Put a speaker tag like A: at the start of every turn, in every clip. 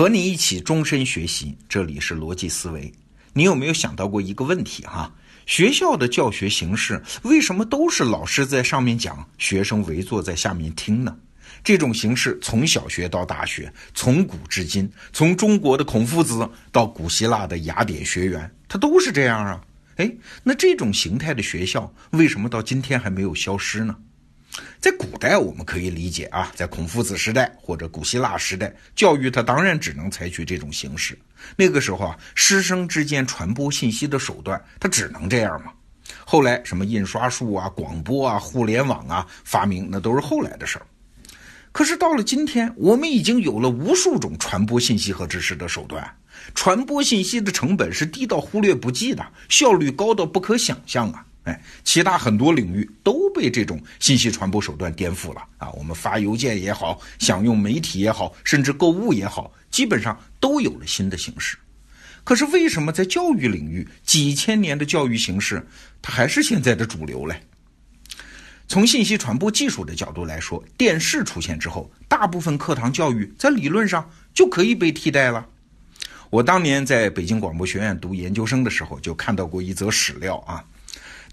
A: 和你一起终身学习，这里是逻辑思维。你有没有想到过一个问题哈？学校的教学形式为什么都是老师在上面讲，学生围坐在下面听呢？这种形式从小学到大学，从古至今，从中国的孔夫子到古希腊的雅典学园，它都是这样啊。哎，那这种形态的学校为什么到今天还没有消失呢？在古代，我们可以理解啊，在孔夫子时代或者古希腊时代，教育它当然只能采取这种形式。那个时候啊，师生之间传播信息的手段，它只能这样嘛。后来什么印刷术啊、广播啊、互联网啊发明，那都是后来的事儿。可是到了今天，我们已经有了无数种传播信息和知识的手段，传播信息的成本是低到忽略不计的，效率高到不可想象啊。其他很多领域都被这种信息传播手段颠覆了啊！我们发邮件也好，享用媒体也好，甚至购物也好，基本上都有了新的形式。可是为什么在教育领域，几千年的教育形式，它还是现在的主流嘞？从信息传播技术的角度来说，电视出现之后，大部分课堂教育在理论上就可以被替代了。我当年在北京广播学院读研究生的时候，就看到过一则史料啊。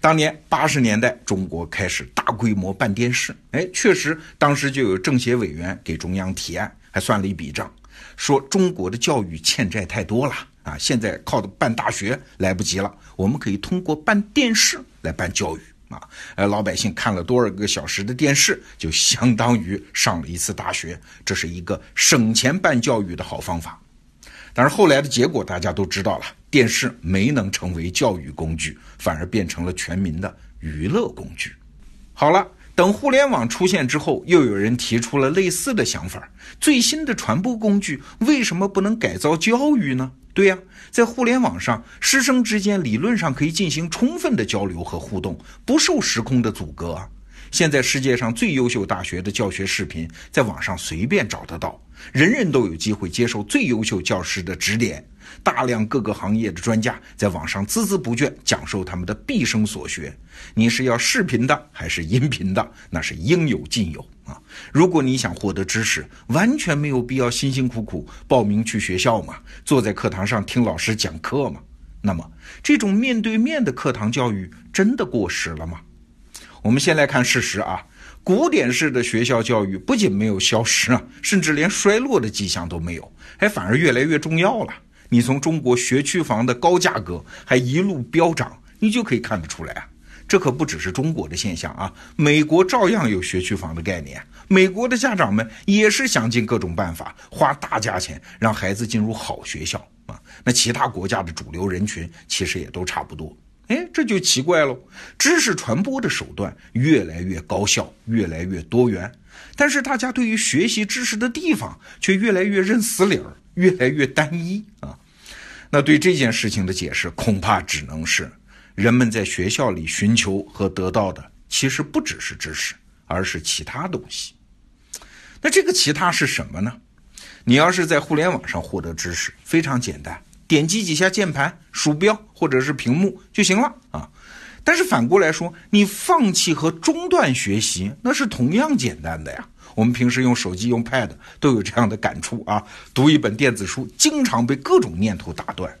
A: 当年八十年代，中国开始大规模办电视。哎，确实，当时就有政协委员给中央提案，还算了一笔账，说中国的教育欠债太多了啊，现在靠的办大学来不及了，我们可以通过办电视来办教育啊。呃，老百姓看了多少个小时的电视，就相当于上了一次大学，这是一个省钱办教育的好方法。但是后来的结果大家都知道了，电视没能成为教育工具，反而变成了全民的娱乐工具。好了，等互联网出现之后，又有人提出了类似的想法：最新的传播工具为什么不能改造教育呢？对呀，在互联网上，师生之间理论上可以进行充分的交流和互动，不受时空的阻隔啊。现在世界上最优秀大学的教学视频，在网上随便找得到，人人都有机会接受最优秀教师的指点。大量各个行业的专家在网上孜孜不倦讲授他们的毕生所学。你是要视频的还是音频的？那是应有尽有啊！如果你想获得知识，完全没有必要辛辛苦苦报名去学校嘛，坐在课堂上听老师讲课嘛。那么，这种面对面的课堂教育真的过时了吗？我们先来看事实啊，古典式的学校教育不仅没有消失啊，甚至连衰落的迹象都没有，还反而越来越重要了。你从中国学区房的高价格还一路飙涨，你就可以看得出来啊。这可不只是中国的现象啊，美国照样有学区房的概念，美国的家长们也是想尽各种办法，花大价钱让孩子进入好学校啊。那其他国家的主流人群其实也都差不多。哎，这就奇怪喽！知识传播的手段越来越高效，越来越多元，但是大家对于学习知识的地方却越来越认死理儿，越来越单一啊。那对这件事情的解释，恐怕只能是人们在学校里寻求和得到的，其实不只是知识，而是其他东西。那这个其他是什么呢？你要是在互联网上获得知识，非常简单。点击几下键盘、鼠标或者是屏幕就行了啊！但是反过来说，你放弃和中断学习，那是同样简单的呀。我们平时用手机、用 Pad 都有这样的感触啊。读一本电子书，经常被各种念头打断。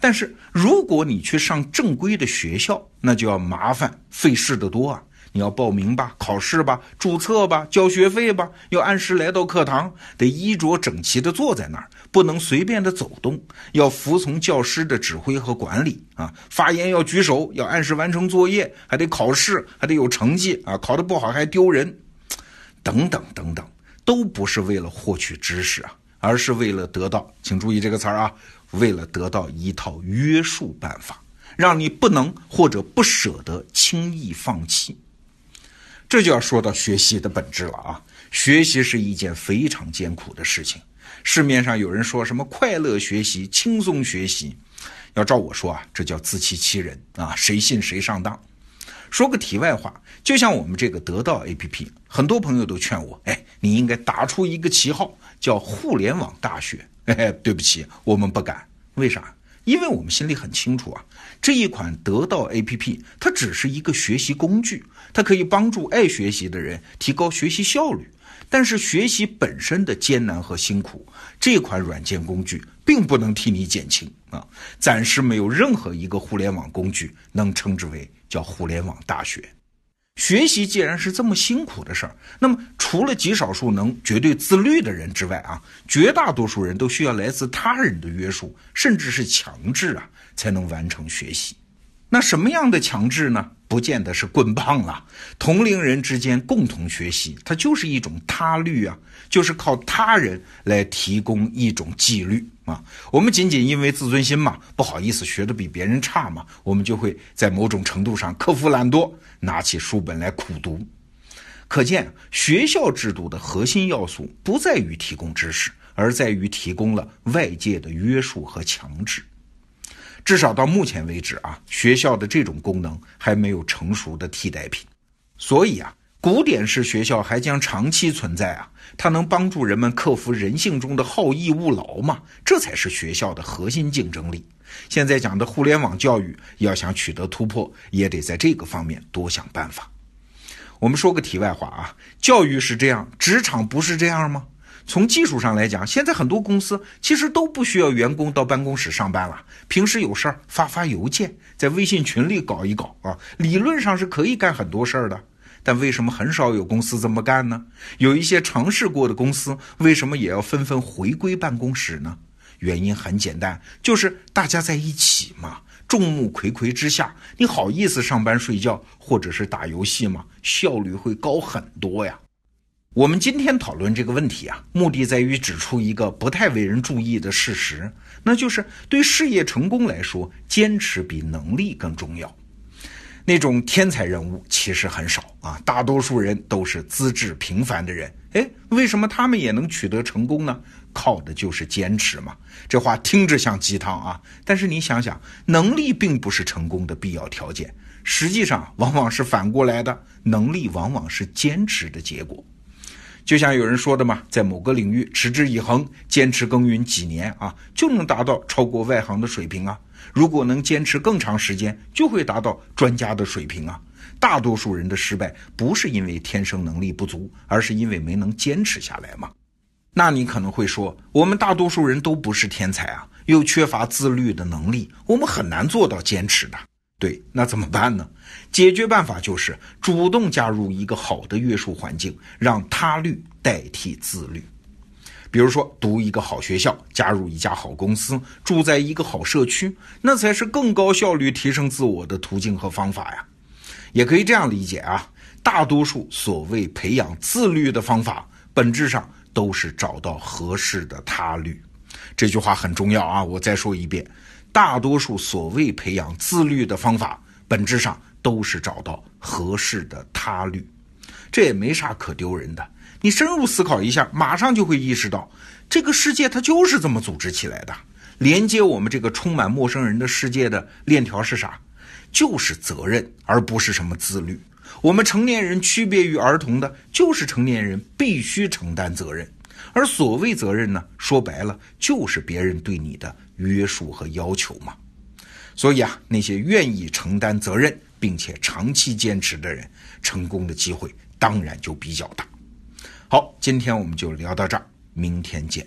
A: 但是如果你去上正规的学校，那就要麻烦费事的多啊。你要报名吧，考试吧，注册吧，交学费吧，要按时来到课堂，得衣着整齐的坐在那儿，不能随便的走动，要服从教师的指挥和管理啊。发言要举手，要按时完成作业，还得考试，还得有成绩啊。考得不好还丢人，等等等等，都不是为了获取知识啊，而是为了得到，请注意这个词儿啊，为了得到一套约束办法，让你不能或者不舍得轻易放弃。这就要说到学习的本质了啊！学习是一件非常艰苦的事情。市面上有人说什么快乐学习、轻松学习，要照我说啊，这叫自欺欺人啊！谁信谁上当。说个题外话，就像我们这个得到 APP，很多朋友都劝我，哎，你应该打出一个旗号，叫互联网大学。嘿 嘿，对不起，我们不敢。为啥？因为我们心里很清楚啊，这一款得到 APP，它只是一个学习工具，它可以帮助爱学习的人提高学习效率，但是学习本身的艰难和辛苦，这款软件工具并不能替你减轻啊。暂时没有任何一个互联网工具能称之为叫互联网大学。学习既然是这么辛苦的事儿，那么除了极少数能绝对自律的人之外啊，绝大多数人都需要来自他人的约束，甚至是强制啊，才能完成学习。那什么样的强制呢？不见得是棍棒了。同龄人之间共同学习，它就是一种他律啊，就是靠他人来提供一种纪律啊。我们仅仅因为自尊心嘛，不好意思学的比别人差嘛，我们就会在某种程度上克服懒惰，拿起书本来苦读。可见，学校制度的核心要素不在于提供知识，而在于提供了外界的约束和强制。至少到目前为止啊，学校的这种功能还没有成熟的替代品，所以啊，古典式学校还将长期存在啊。它能帮助人们克服人性中的好逸恶劳嘛？这才是学校的核心竞争力。现在讲的互联网教育要想取得突破，也得在这个方面多想办法。我们说个题外话啊，教育是这样，职场不是这样吗？从技术上来讲，现在很多公司其实都不需要员工到办公室上班了，平时有事儿发发邮件，在微信群里搞一搞啊，理论上是可以干很多事儿的。但为什么很少有公司这么干呢？有一些尝试过的公司，为什么也要纷纷回归办公室呢？原因很简单，就是大家在一起嘛，众目睽睽之下，你好意思上班睡觉或者是打游戏吗？效率会高很多呀。我们今天讨论这个问题啊，目的在于指出一个不太为人注意的事实，那就是对事业成功来说，坚持比能力更重要。那种天才人物其实很少啊，大多数人都是资质平凡的人。哎，为什么他们也能取得成功呢？靠的就是坚持嘛。这话听着像鸡汤啊，但是你想想，能力并不是成功的必要条件，实际上往往是反过来的，能力往往是坚持的结果。就像有人说的嘛，在某个领域持之以恒、坚持耕耘几年啊，就能达到超过外行的水平啊。如果能坚持更长时间，就会达到专家的水平啊。大多数人的失败不是因为天生能力不足，而是因为没能坚持下来嘛。那你可能会说，我们大多数人都不是天才啊，又缺乏自律的能力，我们很难做到坚持的。对，那怎么办呢？解决办法就是主动加入一个好的约束环境，让他律代替自律。比如说，读一个好学校，加入一家好公司，住在一个好社区，那才是更高效率提升自我的途径和方法呀。也可以这样理解啊，大多数所谓培养自律的方法，本质上都是找到合适的他律。这句话很重要啊，我再说一遍。大多数所谓培养自律的方法，本质上都是找到合适的他律，这也没啥可丢人的。你深入思考一下，马上就会意识到，这个世界它就是这么组织起来的。连接我们这个充满陌生人的世界的链条是啥？就是责任，而不是什么自律。我们成年人区别于儿童的，就是成年人必须承担责任。而所谓责任呢，说白了就是别人对你的约束和要求嘛。所以啊，那些愿意承担责任并且长期坚持的人，成功的机会当然就比较大。好，今天我们就聊到这儿，明天见。